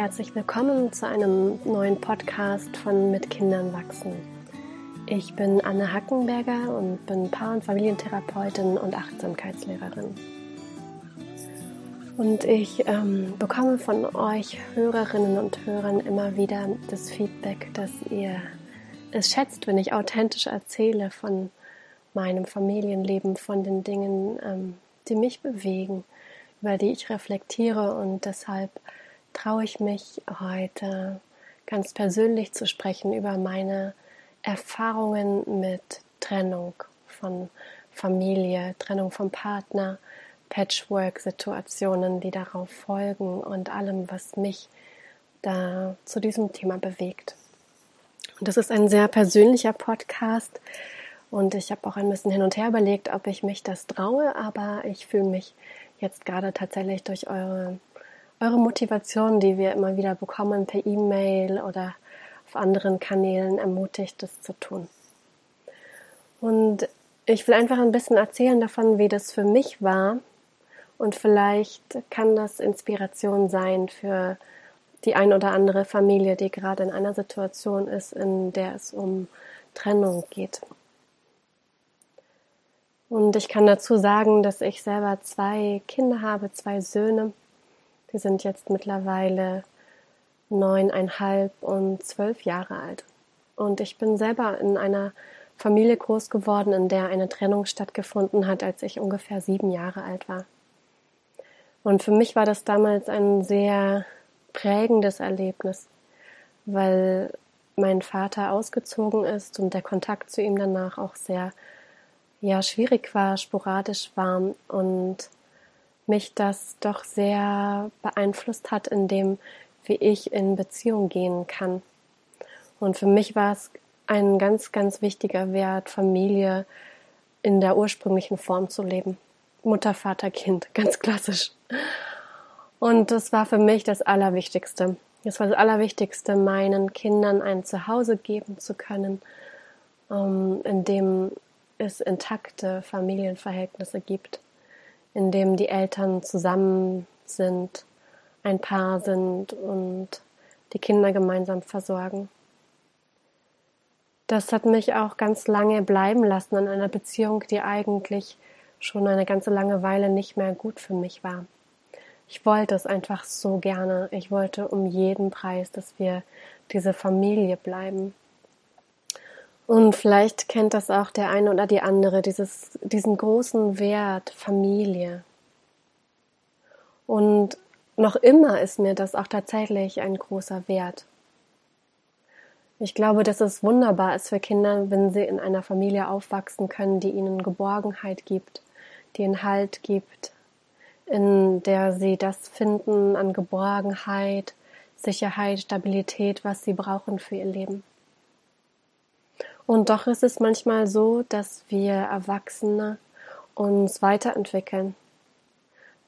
herzlich willkommen zu einem neuen Podcast von Mit Kindern wachsen. Ich bin Anne Hackenberger und bin Paar- und Familientherapeutin und Achtsamkeitslehrerin. Und ich ähm, bekomme von euch Hörerinnen und Hörern immer wieder das Feedback, dass ihr es schätzt, wenn ich authentisch erzähle von meinem Familienleben, von den Dingen, ähm, die mich bewegen, über die ich reflektiere und deshalb traue ich mich heute ganz persönlich zu sprechen über meine Erfahrungen mit Trennung von Familie, Trennung vom Partner, Patchwork-Situationen, die darauf folgen und allem, was mich da zu diesem Thema bewegt. Und das ist ein sehr persönlicher Podcast und ich habe auch ein bisschen hin und her überlegt, ob ich mich das traue, aber ich fühle mich jetzt gerade tatsächlich durch eure eure Motivation, die wir immer wieder bekommen per E-Mail oder auf anderen Kanälen, ermutigt, das zu tun. Und ich will einfach ein bisschen erzählen davon, wie das für mich war. Und vielleicht kann das Inspiration sein für die ein oder andere Familie, die gerade in einer Situation ist, in der es um Trennung geht. Und ich kann dazu sagen, dass ich selber zwei Kinder habe, zwei Söhne. Die sind jetzt mittlerweile neuneinhalb und zwölf Jahre alt. Und ich bin selber in einer Familie groß geworden, in der eine Trennung stattgefunden hat, als ich ungefähr sieben Jahre alt war. Und für mich war das damals ein sehr prägendes Erlebnis, weil mein Vater ausgezogen ist und der Kontakt zu ihm danach auch sehr ja schwierig war, sporadisch war und mich das doch sehr beeinflusst hat in dem, wie ich in Beziehung gehen kann. Und für mich war es ein ganz, ganz wichtiger Wert, Familie in der ursprünglichen Form zu leben. Mutter, Vater, Kind, ganz klassisch. Und das war für mich das Allerwichtigste. Das war das Allerwichtigste, meinen Kindern ein Zuhause geben zu können, ähm, in dem es intakte Familienverhältnisse gibt in dem die Eltern zusammen sind, ein Paar sind und die Kinder gemeinsam versorgen. Das hat mich auch ganz lange bleiben lassen in einer Beziehung, die eigentlich schon eine ganze lange Weile nicht mehr gut für mich war. Ich wollte es einfach so gerne. Ich wollte um jeden Preis, dass wir diese Familie bleiben. Und vielleicht kennt das auch der eine oder die andere, dieses, diesen großen Wert Familie. Und noch immer ist mir das auch tatsächlich ein großer Wert. Ich glaube, dass es wunderbar ist für Kinder, wenn sie in einer Familie aufwachsen können, die ihnen Geborgenheit gibt, die ihnen Halt gibt, in der sie das finden an Geborgenheit, Sicherheit, Stabilität, was sie brauchen für ihr Leben. Und doch ist es manchmal so, dass wir Erwachsene uns weiterentwickeln,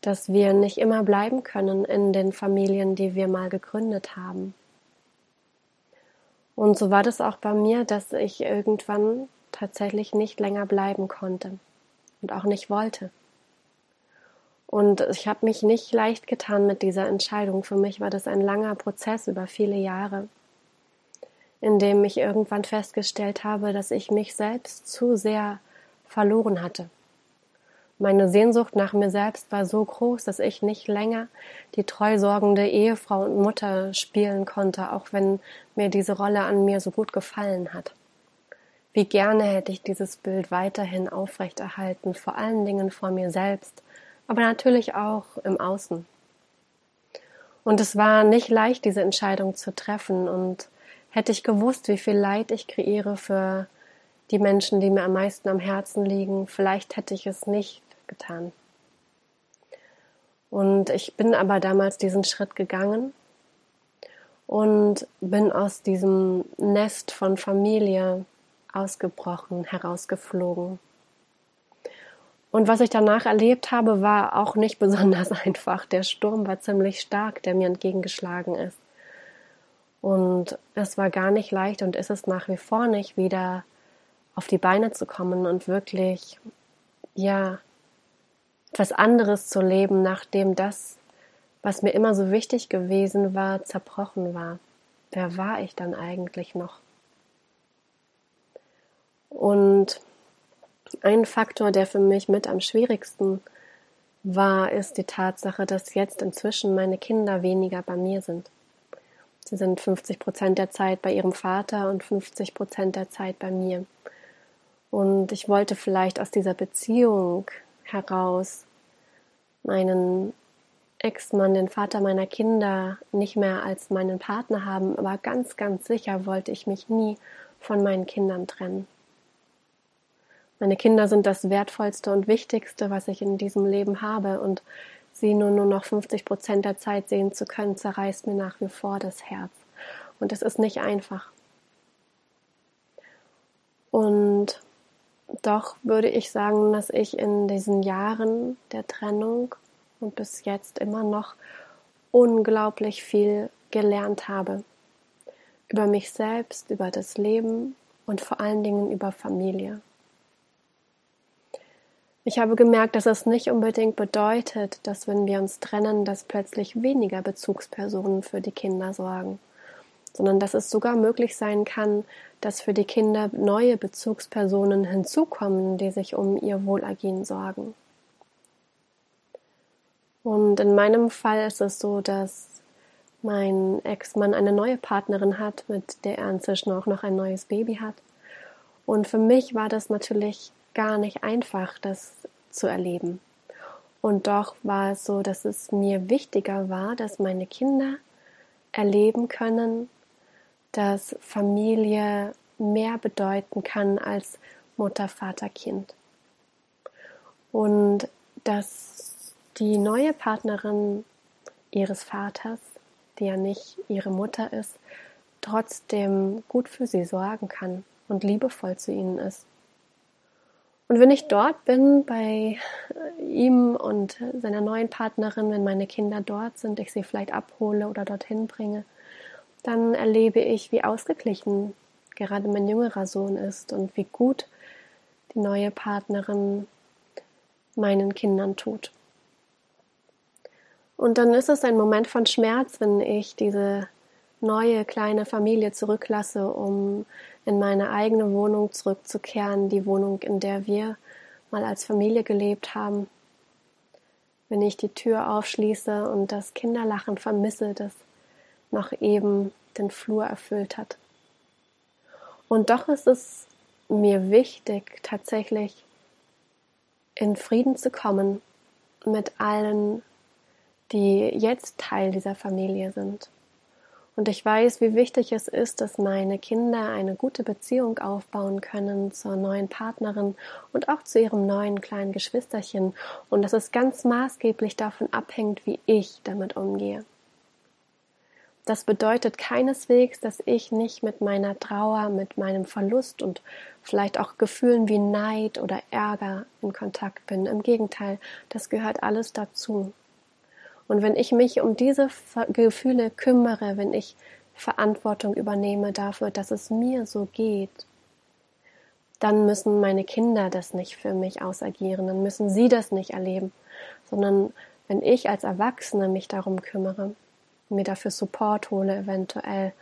dass wir nicht immer bleiben können in den Familien, die wir mal gegründet haben. Und so war das auch bei mir, dass ich irgendwann tatsächlich nicht länger bleiben konnte und auch nicht wollte. Und ich habe mich nicht leicht getan mit dieser Entscheidung. Für mich war das ein langer Prozess über viele Jahre in dem ich irgendwann festgestellt habe, dass ich mich selbst zu sehr verloren hatte. Meine Sehnsucht nach mir selbst war so groß, dass ich nicht länger die treusorgende Ehefrau und Mutter spielen konnte, auch wenn mir diese Rolle an mir so gut gefallen hat. Wie gerne hätte ich dieses Bild weiterhin aufrechterhalten, vor allen Dingen vor mir selbst, aber natürlich auch im Außen. Und es war nicht leicht, diese Entscheidung zu treffen und Hätte ich gewusst, wie viel Leid ich kreiere für die Menschen, die mir am meisten am Herzen liegen, vielleicht hätte ich es nicht getan. Und ich bin aber damals diesen Schritt gegangen und bin aus diesem Nest von Familie ausgebrochen, herausgeflogen. Und was ich danach erlebt habe, war auch nicht besonders einfach. Der Sturm war ziemlich stark, der mir entgegengeschlagen ist. Und es war gar nicht leicht und ist es nach wie vor nicht, wieder auf die Beine zu kommen und wirklich, ja, etwas anderes zu leben, nachdem das, was mir immer so wichtig gewesen war, zerbrochen war. Wer war ich dann eigentlich noch? Und ein Faktor, der für mich mit am schwierigsten war, ist die Tatsache, dass jetzt inzwischen meine Kinder weniger bei mir sind. Sie sind 50 Prozent der Zeit bei ihrem Vater und 50 Prozent der Zeit bei mir. Und ich wollte vielleicht aus dieser Beziehung heraus meinen Ex-Mann, den Vater meiner Kinder, nicht mehr als meinen Partner haben, aber ganz, ganz sicher wollte ich mich nie von meinen Kindern trennen. Meine Kinder sind das Wertvollste und Wichtigste, was ich in diesem Leben habe und sie nur, nur noch 50 Prozent der Zeit sehen zu können, zerreißt mir nach wie vor das Herz. Und es ist nicht einfach. Und doch würde ich sagen, dass ich in diesen Jahren der Trennung und bis jetzt immer noch unglaublich viel gelernt habe. Über mich selbst, über das Leben und vor allen Dingen über Familie. Ich habe gemerkt, dass es nicht unbedingt bedeutet, dass wenn wir uns trennen, dass plötzlich weniger Bezugspersonen für die Kinder sorgen, sondern dass es sogar möglich sein kann, dass für die Kinder neue Bezugspersonen hinzukommen, die sich um ihr Wohlergehen sorgen. Und in meinem Fall ist es so, dass mein Ex-Mann eine neue Partnerin hat, mit der er inzwischen auch noch ein neues Baby hat. Und für mich war das natürlich gar nicht einfach, das zu erleben. Und doch war es so, dass es mir wichtiger war, dass meine Kinder erleben können, dass Familie mehr bedeuten kann als Mutter, Vater, Kind. Und dass die neue Partnerin ihres Vaters, die ja nicht ihre Mutter ist, trotzdem gut für sie sorgen kann und liebevoll zu ihnen ist. Und wenn ich dort bin bei ihm und seiner neuen Partnerin, wenn meine Kinder dort sind, ich sie vielleicht abhole oder dorthin bringe, dann erlebe ich, wie ausgeglichen gerade mein jüngerer Sohn ist und wie gut die neue Partnerin meinen Kindern tut. Und dann ist es ein Moment von Schmerz, wenn ich diese neue kleine Familie zurücklasse, um in meine eigene Wohnung zurückzukehren, die Wohnung, in der wir mal als Familie gelebt haben. Wenn ich die Tür aufschließe und das Kinderlachen vermisse, das noch eben den Flur erfüllt hat. Und doch ist es mir wichtig, tatsächlich in Frieden zu kommen mit allen, die jetzt Teil dieser Familie sind. Und ich weiß, wie wichtig es ist, dass meine Kinder eine gute Beziehung aufbauen können zur neuen Partnerin und auch zu ihrem neuen kleinen Geschwisterchen und dass es ganz maßgeblich davon abhängt, wie ich damit umgehe. Das bedeutet keineswegs, dass ich nicht mit meiner Trauer, mit meinem Verlust und vielleicht auch Gefühlen wie Neid oder Ärger in Kontakt bin. Im Gegenteil, das gehört alles dazu. Und wenn ich mich um diese Gefühle kümmere, wenn ich Verantwortung übernehme dafür, dass es mir so geht, dann müssen meine Kinder das nicht für mich ausagieren, dann müssen sie das nicht erleben, sondern wenn ich als Erwachsene mich darum kümmere, mir dafür Support hole eventuell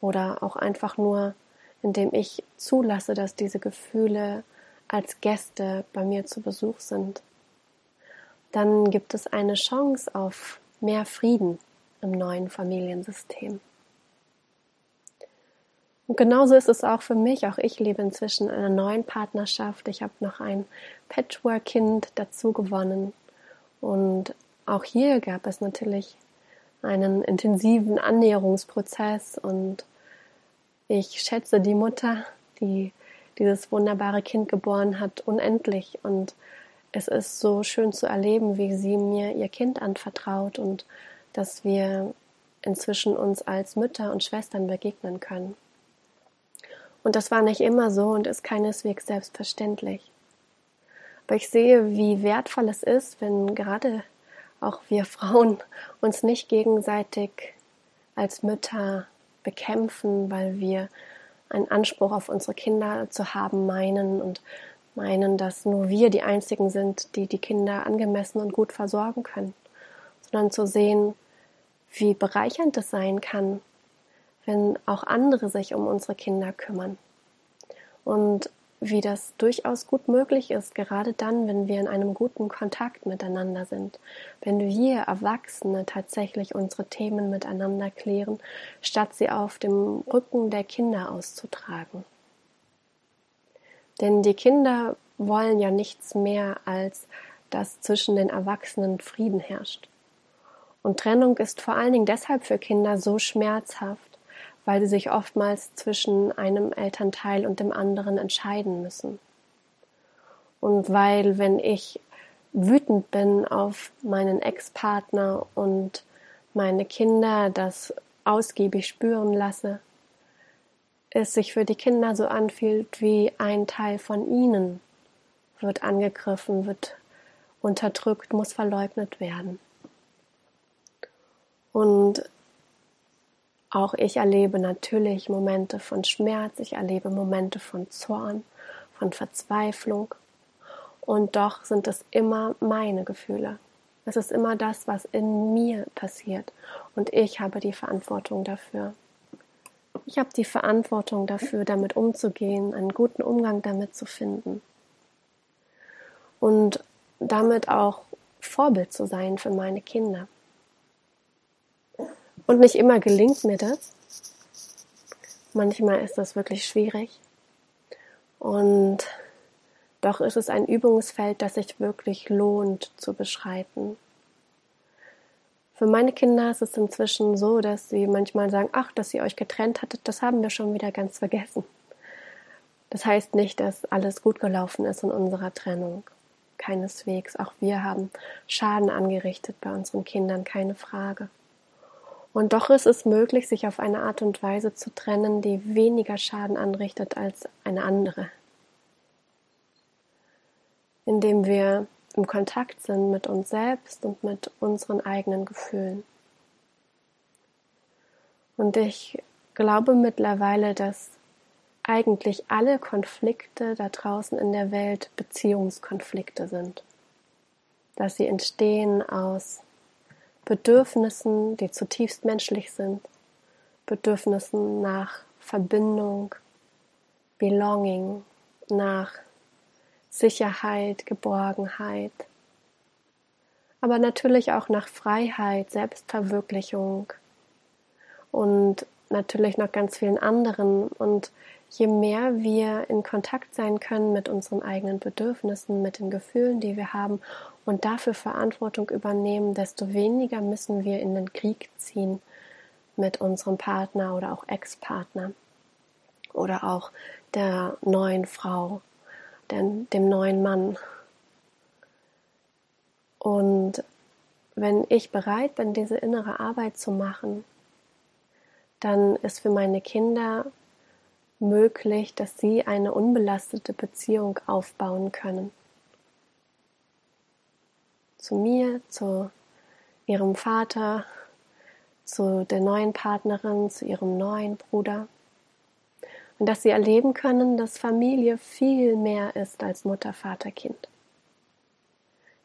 oder auch einfach nur, indem ich zulasse, dass diese Gefühle als Gäste bei mir zu Besuch sind, dann gibt es eine Chance auf mehr Frieden im neuen Familiensystem. Und genauso ist es auch für mich. Auch ich lebe inzwischen in einer neuen Partnerschaft. Ich habe noch ein Patchwork-Kind dazu gewonnen. Und auch hier gab es natürlich einen intensiven Annäherungsprozess. Und ich schätze die Mutter, die dieses wunderbare Kind geboren hat, unendlich. Und es ist so schön zu erleben, wie sie mir ihr Kind anvertraut und dass wir inzwischen uns als Mütter und Schwestern begegnen können. Und das war nicht immer so und ist keineswegs selbstverständlich. Aber ich sehe, wie wertvoll es ist, wenn gerade auch wir Frauen uns nicht gegenseitig als Mütter bekämpfen, weil wir einen Anspruch auf unsere Kinder zu haben meinen und meinen, dass nur wir die Einzigen sind, die die Kinder angemessen und gut versorgen können, sondern zu sehen, wie bereichernd es sein kann, wenn auch andere sich um unsere Kinder kümmern. Und wie das durchaus gut möglich ist, gerade dann, wenn wir in einem guten Kontakt miteinander sind, wenn wir Erwachsene tatsächlich unsere Themen miteinander klären, statt sie auf dem Rücken der Kinder auszutragen. Denn die Kinder wollen ja nichts mehr, als dass zwischen den Erwachsenen Frieden herrscht. Und Trennung ist vor allen Dingen deshalb für Kinder so schmerzhaft, weil sie sich oftmals zwischen einem Elternteil und dem anderen entscheiden müssen. Und weil, wenn ich wütend bin auf meinen Ex-Partner und meine Kinder das ausgiebig spüren lasse, es sich für die Kinder so anfühlt, wie ein Teil von ihnen wird angegriffen, wird unterdrückt, muss verleugnet werden. Und auch ich erlebe natürlich Momente von Schmerz, ich erlebe Momente von Zorn, von Verzweiflung. Und doch sind es immer meine Gefühle. Es ist immer das, was in mir passiert. Und ich habe die Verantwortung dafür. Ich habe die Verantwortung dafür, damit umzugehen, einen guten Umgang damit zu finden. Und damit auch Vorbild zu sein für meine Kinder. Und nicht immer gelingt mir das. Manchmal ist das wirklich schwierig. Und doch ist es ein Übungsfeld, das sich wirklich lohnt zu beschreiten. Für meine Kinder ist es inzwischen so, dass sie manchmal sagen, ach, dass ihr euch getrennt hattet, das haben wir schon wieder ganz vergessen. Das heißt nicht, dass alles gut gelaufen ist in unserer Trennung. Keineswegs. Auch wir haben Schaden angerichtet bei unseren Kindern, keine Frage. Und doch ist es möglich, sich auf eine Art und Weise zu trennen, die weniger Schaden anrichtet als eine andere. Indem wir im Kontakt sind mit uns selbst und mit unseren eigenen Gefühlen. Und ich glaube mittlerweile, dass eigentlich alle Konflikte da draußen in der Welt Beziehungskonflikte sind. Dass sie entstehen aus Bedürfnissen, die zutiefst menschlich sind, Bedürfnissen nach Verbindung, Belonging, nach Sicherheit, Geborgenheit, aber natürlich auch nach Freiheit, Selbstverwirklichung. Und natürlich noch ganz vielen anderen. Und je mehr wir in Kontakt sein können mit unseren eigenen Bedürfnissen, mit den Gefühlen, die wir haben und dafür Verantwortung übernehmen, desto weniger müssen wir in den Krieg ziehen mit unserem Partner oder auch Ex-Partner oder auch der neuen Frau, dem, dem neuen Mann. Und wenn ich bereit bin, diese innere Arbeit zu machen, dann ist für meine Kinder möglich, dass sie eine unbelastete Beziehung aufbauen können. Zu mir, zu ihrem Vater, zu der neuen Partnerin, zu ihrem neuen Bruder. Und dass sie erleben können, dass Familie viel mehr ist als Mutter, Vater, Kind.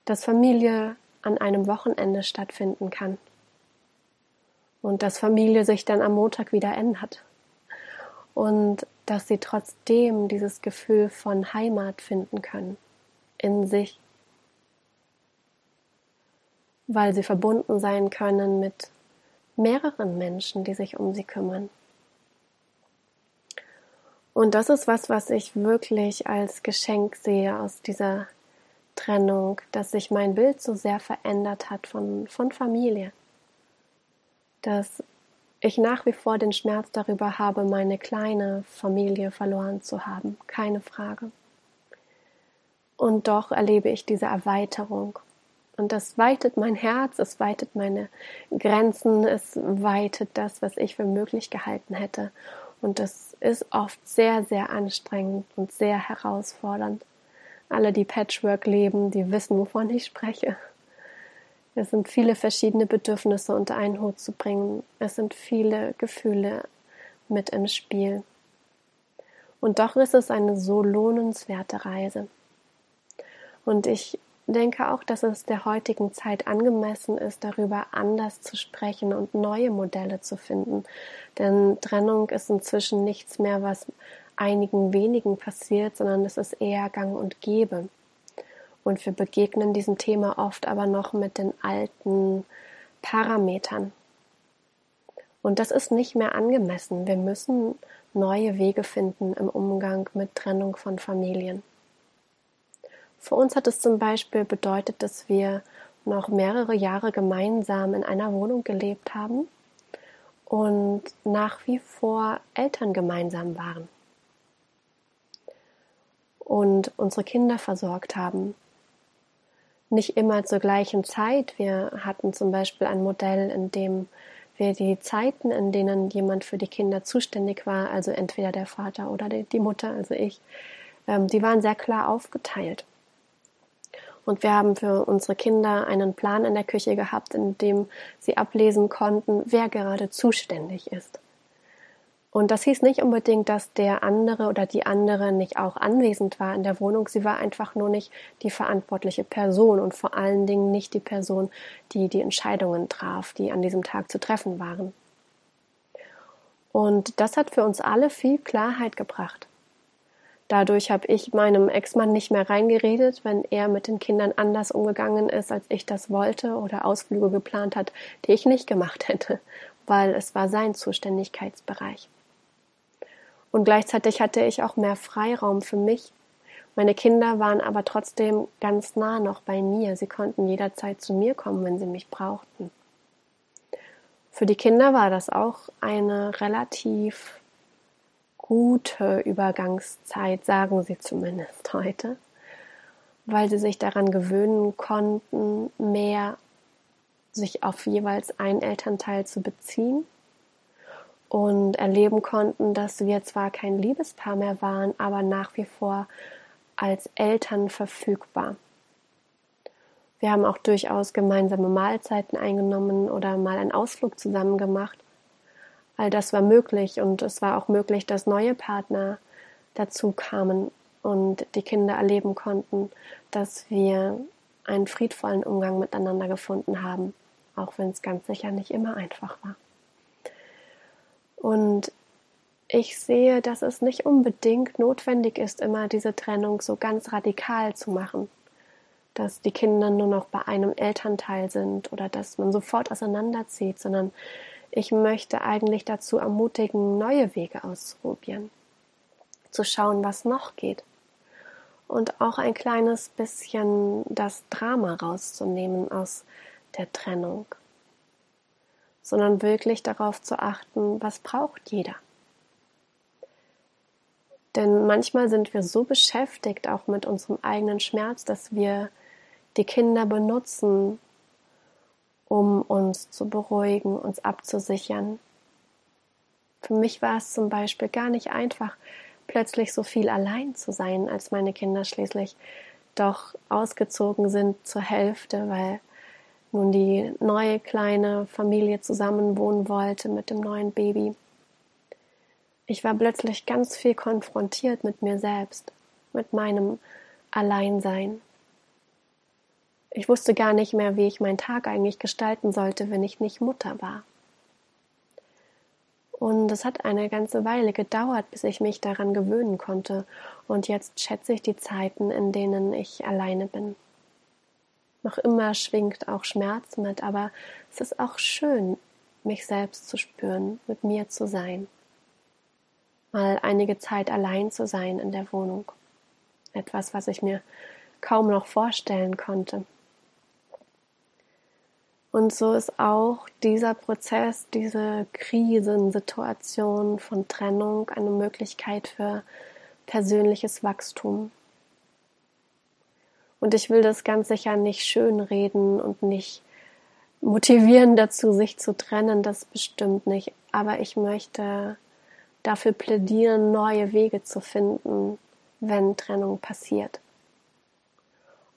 Dass Familie an einem Wochenende stattfinden kann und dass Familie sich dann am Montag wieder ändert und dass sie trotzdem dieses Gefühl von Heimat finden können in sich, weil sie verbunden sein können mit mehreren Menschen, die sich um sie kümmern. Und das ist was, was ich wirklich als Geschenk sehe aus dieser Trennung, dass sich mein Bild so sehr verändert hat von, von Familie dass ich nach wie vor den Schmerz darüber habe, meine kleine Familie verloren zu haben, keine Frage. Und doch erlebe ich diese Erweiterung. Und das weitet mein Herz, es weitet meine Grenzen, es weitet das, was ich für möglich gehalten hätte. Und das ist oft sehr, sehr anstrengend und sehr herausfordernd. Alle, die Patchwork leben, die wissen, wovon ich spreche. Es sind viele verschiedene Bedürfnisse unter einen Hut zu bringen. Es sind viele Gefühle mit im Spiel. Und doch ist es eine so lohnenswerte Reise. Und ich denke auch, dass es der heutigen Zeit angemessen ist, darüber anders zu sprechen und neue Modelle zu finden. Denn Trennung ist inzwischen nichts mehr, was einigen wenigen passiert, sondern es ist eher gang und gäbe. Und wir begegnen diesem Thema oft aber noch mit den alten Parametern. Und das ist nicht mehr angemessen. Wir müssen neue Wege finden im Umgang mit Trennung von Familien. Für uns hat es zum Beispiel bedeutet, dass wir noch mehrere Jahre gemeinsam in einer Wohnung gelebt haben und nach wie vor Eltern gemeinsam waren und unsere Kinder versorgt haben. Nicht immer zur gleichen Zeit. Wir hatten zum Beispiel ein Modell, in dem wir die Zeiten, in denen jemand für die Kinder zuständig war, also entweder der Vater oder die Mutter, also ich, ähm, die waren sehr klar aufgeteilt. Und wir haben für unsere Kinder einen Plan in der Küche gehabt, in dem sie ablesen konnten, wer gerade zuständig ist. Und das hieß nicht unbedingt, dass der andere oder die andere nicht auch anwesend war in der Wohnung. Sie war einfach nur nicht die verantwortliche Person und vor allen Dingen nicht die Person, die die Entscheidungen traf, die an diesem Tag zu treffen waren. Und das hat für uns alle viel Klarheit gebracht. Dadurch habe ich meinem Ex-Mann nicht mehr reingeredet, wenn er mit den Kindern anders umgegangen ist, als ich das wollte oder Ausflüge geplant hat, die ich nicht gemacht hätte, weil es war sein Zuständigkeitsbereich. Und gleichzeitig hatte ich auch mehr Freiraum für mich. Meine Kinder waren aber trotzdem ganz nah noch bei mir. Sie konnten jederzeit zu mir kommen, wenn sie mich brauchten. Für die Kinder war das auch eine relativ gute Übergangszeit, sagen sie zumindest heute, weil sie sich daran gewöhnen konnten, mehr sich auf jeweils einen Elternteil zu beziehen und erleben konnten, dass wir zwar kein Liebespaar mehr waren, aber nach wie vor als Eltern verfügbar. Wir haben auch durchaus gemeinsame Mahlzeiten eingenommen oder mal einen Ausflug zusammen gemacht All das war möglich und es war auch möglich, dass neue Partner dazu kamen und die Kinder erleben konnten, dass wir einen friedvollen Umgang miteinander gefunden haben, auch wenn es ganz sicher nicht immer einfach war. Und ich sehe, dass es nicht unbedingt notwendig ist, immer diese Trennung so ganz radikal zu machen, dass die Kinder nur noch bei einem Elternteil sind oder dass man sofort auseinanderzieht, sondern ich möchte eigentlich dazu ermutigen, neue Wege auszuprobieren, zu schauen, was noch geht. Und auch ein kleines bisschen das Drama rauszunehmen aus der Trennung, sondern wirklich darauf zu achten, was braucht jeder. Denn manchmal sind wir so beschäftigt, auch mit unserem eigenen Schmerz, dass wir die Kinder benutzen, um uns zu beruhigen, uns abzusichern. Für mich war es zum Beispiel gar nicht einfach, plötzlich so viel allein zu sein, als meine Kinder schließlich doch ausgezogen sind zur Hälfte, weil nun die neue kleine Familie zusammen wohnen wollte mit dem neuen Baby. Ich war plötzlich ganz viel konfrontiert mit mir selbst, mit meinem Alleinsein. Ich wusste gar nicht mehr, wie ich meinen Tag eigentlich gestalten sollte, wenn ich nicht Mutter war. Und es hat eine ganze Weile gedauert, bis ich mich daran gewöhnen konnte. Und jetzt schätze ich die Zeiten, in denen ich alleine bin. Noch immer schwingt auch Schmerz mit, aber es ist auch schön, mich selbst zu spüren, mit mir zu sein. Mal einige Zeit allein zu sein in der Wohnung. Etwas, was ich mir kaum noch vorstellen konnte. Und so ist auch dieser Prozess, diese Krisensituation von Trennung eine Möglichkeit für persönliches Wachstum. Und ich will das ganz sicher nicht schönreden und nicht motivieren dazu, sich zu trennen, das bestimmt nicht. Aber ich möchte dafür plädieren, neue Wege zu finden, wenn Trennung passiert.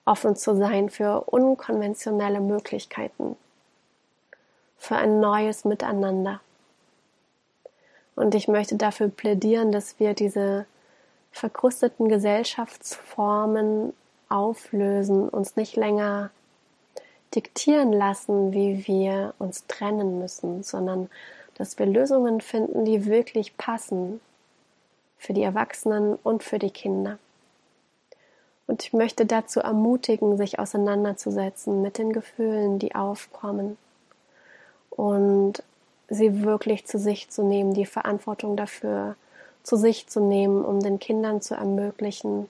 Offen zu sein für unkonventionelle Möglichkeiten für ein neues Miteinander. Und ich möchte dafür plädieren, dass wir diese verkrusteten Gesellschaftsformen auflösen, uns nicht länger diktieren lassen, wie wir uns trennen müssen, sondern dass wir Lösungen finden, die wirklich passen für die Erwachsenen und für die Kinder. Und ich möchte dazu ermutigen, sich auseinanderzusetzen mit den Gefühlen, die aufkommen und sie wirklich zu sich zu nehmen, die Verantwortung dafür zu sich zu nehmen, um den Kindern zu ermöglichen,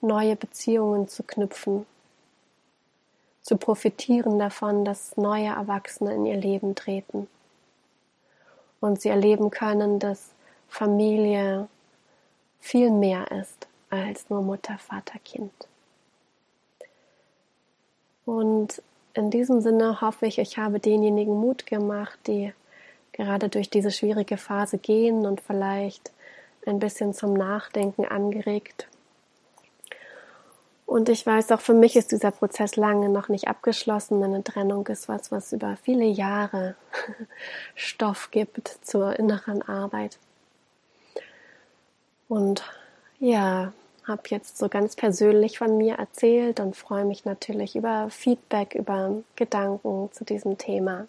neue Beziehungen zu knüpfen, zu profitieren davon, dass neue Erwachsene in ihr Leben treten und sie erleben können, dass Familie viel mehr ist als nur Mutter, Vater, Kind. Und in diesem Sinne hoffe ich, ich habe denjenigen Mut gemacht, die gerade durch diese schwierige Phase gehen und vielleicht ein bisschen zum Nachdenken angeregt. Und ich weiß auch, für mich ist dieser Prozess lange noch nicht abgeschlossen. Eine Trennung ist was, was über viele Jahre Stoff gibt zur inneren Arbeit. Und ja, habe jetzt so ganz persönlich von mir erzählt und freue mich natürlich über Feedback, über Gedanken zu diesem Thema.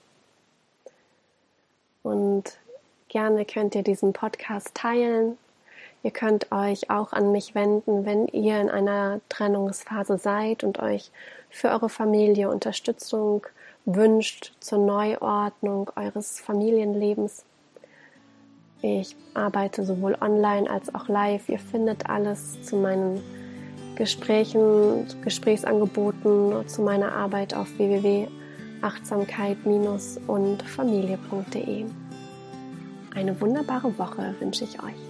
Und gerne könnt ihr diesen Podcast teilen. Ihr könnt euch auch an mich wenden, wenn ihr in einer Trennungsphase seid und euch für eure Familie Unterstützung wünscht zur Neuordnung eures Familienlebens. Ich arbeite sowohl online als auch live. Ihr findet alles zu meinen Gesprächen, Gesprächsangeboten, zu meiner Arbeit auf www.achtsamkeit-und-familie.de. Eine wunderbare Woche wünsche ich euch.